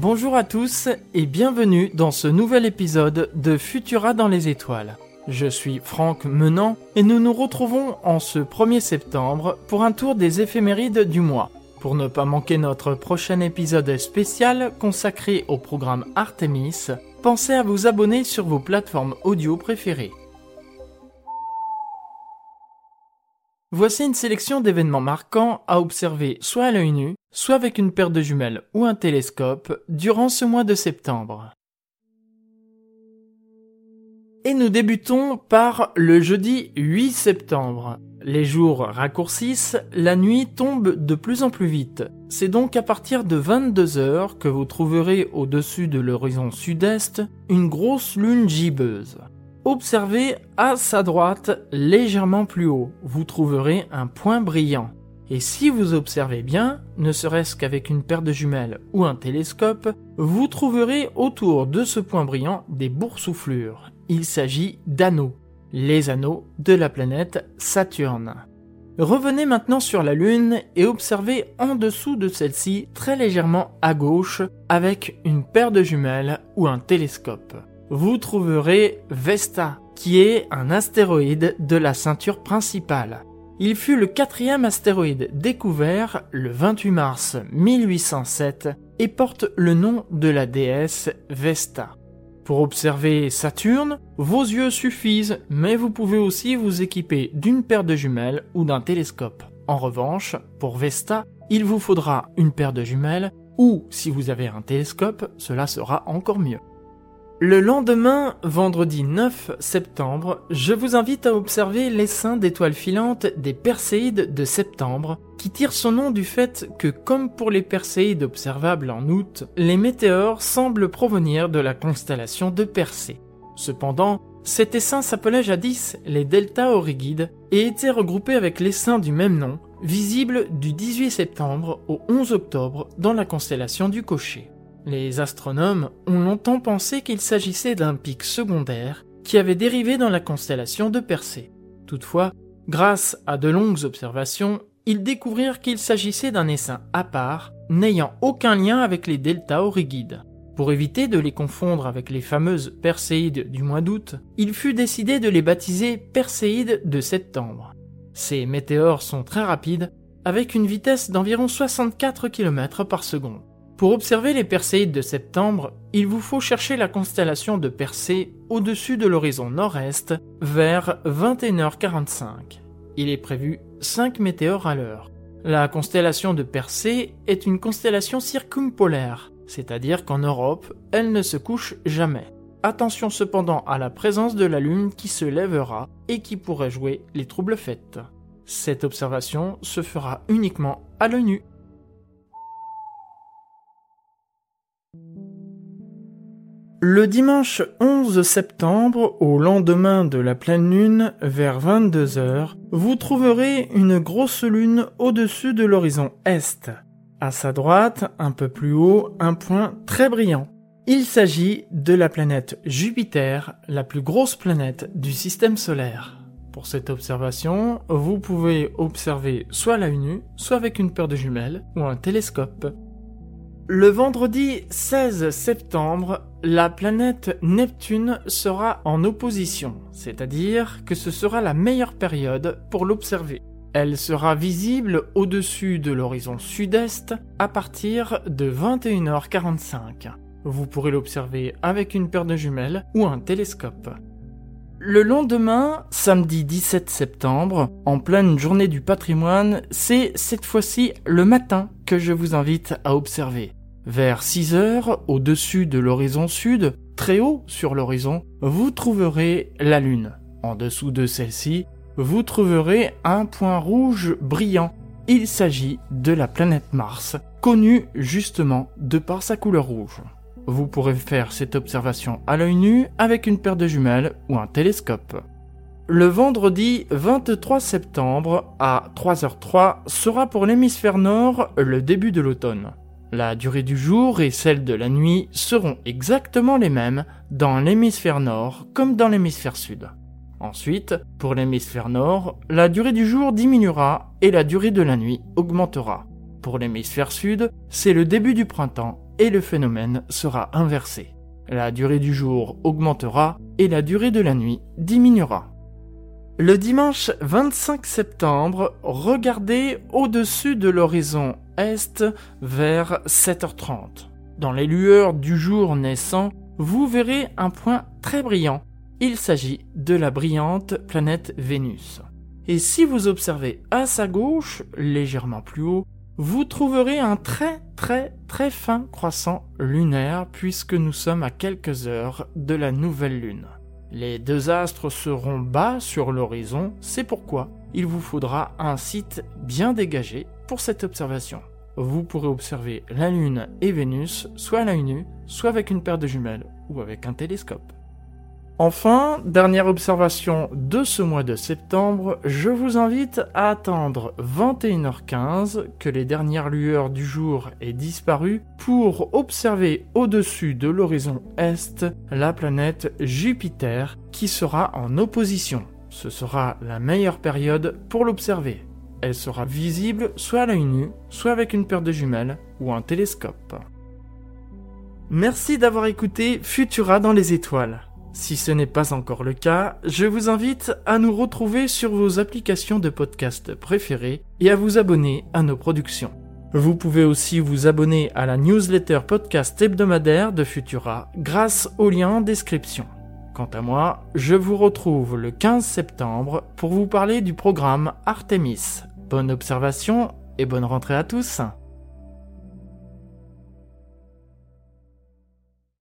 Bonjour à tous et bienvenue dans ce nouvel épisode de Futura dans les étoiles. Je suis Franck Menant et nous nous retrouvons en ce 1er septembre pour un tour des éphémérides du mois. Pour ne pas manquer notre prochain épisode spécial consacré au programme Artemis, pensez à vous abonner sur vos plateformes audio préférées. Voici une sélection d'événements marquants à observer soit à l'œil nu, soit avec une paire de jumelles ou un télescope durant ce mois de septembre. Et nous débutons par le jeudi 8 septembre. Les jours raccourcissent, la nuit tombe de plus en plus vite. C'est donc à partir de 22 heures que vous trouverez au-dessus de l'horizon sud-est une grosse lune gibbeuse. Observez à sa droite, légèrement plus haut, vous trouverez un point brillant. Et si vous observez bien, ne serait-ce qu'avec une paire de jumelles ou un télescope, vous trouverez autour de ce point brillant des boursouflures. Il s'agit d'anneaux, les anneaux de la planète Saturne. Revenez maintenant sur la Lune et observez en dessous de celle-ci très légèrement à gauche avec une paire de jumelles ou un télescope vous trouverez Vesta, qui est un astéroïde de la ceinture principale. Il fut le quatrième astéroïde découvert le 28 mars 1807 et porte le nom de la déesse Vesta. Pour observer Saturne, vos yeux suffisent, mais vous pouvez aussi vous équiper d'une paire de jumelles ou d'un télescope. En revanche, pour Vesta, il vous faudra une paire de jumelles ou, si vous avez un télescope, cela sera encore mieux. Le lendemain, vendredi 9 septembre, je vous invite à observer l'essaim d'étoiles filantes des Perséides de septembre, qui tire son nom du fait que, comme pour les Perséides observables en août, les météores semblent provenir de la constellation de Persée. Cependant, cet essaim s'appelait jadis les Delta Aurigides et était regroupé avec l'essaim du même nom, visible du 18 septembre au 11 octobre dans la constellation du Cocher. Les astronomes ont longtemps pensé qu'il s'agissait d'un pic secondaire qui avait dérivé dans la constellation de Persée. Toutefois, grâce à de longues observations, ils découvrirent qu'il s'agissait d'un essaim à part, n'ayant aucun lien avec les delta aurigides. Pour éviter de les confondre avec les fameuses Perséides du mois d'août, il fut décidé de les baptiser Perséides de septembre. Ces météores sont très rapides, avec une vitesse d'environ 64 km par seconde. Pour observer les Perséides de septembre, il vous faut chercher la constellation de Persée au-dessus de l'horizon nord-est vers 21h45. Il est prévu 5 météores à l'heure. La constellation de Persée est une constellation circumpolaire, c'est-à-dire qu'en Europe, elle ne se couche jamais. Attention cependant à la présence de la Lune qui se lèvera et qui pourrait jouer les troubles fêtes. Cette observation se fera uniquement à l'œil nu. Le dimanche 11 septembre, au lendemain de la pleine lune, vers 22h, vous trouverez une grosse lune au-dessus de l'horizon est. À sa droite, un peu plus haut, un point très brillant. Il s'agit de la planète Jupiter, la plus grosse planète du système solaire. Pour cette observation, vous pouvez observer soit la nu, soit avec une paire de jumelles ou un télescope. Le vendredi 16 septembre, la planète Neptune sera en opposition, c'est-à-dire que ce sera la meilleure période pour l'observer. Elle sera visible au-dessus de l'horizon sud-est à partir de 21h45. Vous pourrez l'observer avec une paire de jumelles ou un télescope. Le lendemain, samedi 17 septembre, en pleine journée du patrimoine, c'est cette fois-ci le matin que je vous invite à observer. Vers 6 heures, au-dessus de l'horizon sud, très haut sur l'horizon, vous trouverez la Lune. En dessous de celle-ci, vous trouverez un point rouge brillant. Il s'agit de la planète Mars, connue justement de par sa couleur rouge. Vous pourrez faire cette observation à l'œil nu avec une paire de jumelles ou un télescope. Le vendredi 23 septembre à 3h03 sera pour l'hémisphère nord le début de l'automne. La durée du jour et celle de la nuit seront exactement les mêmes dans l'hémisphère nord comme dans l'hémisphère sud. Ensuite, pour l'hémisphère nord, la durée du jour diminuera et la durée de la nuit augmentera. Pour l'hémisphère sud, c'est le début du printemps et le phénomène sera inversé. La durée du jour augmentera et la durée de la nuit diminuera. Le dimanche 25 septembre, regardez au-dessus de l'horizon est vers 7h30. Dans les lueurs du jour naissant, vous verrez un point très brillant. Il s'agit de la brillante planète Vénus. Et si vous observez à sa gauche, légèrement plus haut, vous trouverez un très très très fin croissant lunaire puisque nous sommes à quelques heures de la nouvelle lune. Les deux astres seront bas sur l'horizon, c'est pourquoi il vous faudra un site bien dégagé pour cette observation. Vous pourrez observer la Lune et Vénus soit à l'œil nu, soit avec une paire de jumelles ou avec un télescope. Enfin, dernière observation de ce mois de septembre, je vous invite à attendre 21h15 que les dernières lueurs du jour aient disparu pour observer au-dessus de l'horizon est la planète Jupiter qui sera en opposition. Ce sera la meilleure période pour l'observer. Elle sera visible soit à l'œil nu, soit avec une paire de jumelles ou un télescope. Merci d'avoir écouté Futura dans les étoiles. Si ce n'est pas encore le cas, je vous invite à nous retrouver sur vos applications de podcast préférées et à vous abonner à nos productions. Vous pouvez aussi vous abonner à la newsletter podcast hebdomadaire de Futura grâce au lien en description. Quant à moi, je vous retrouve le 15 septembre pour vous parler du programme Artemis. Bonne observation et bonne rentrée à tous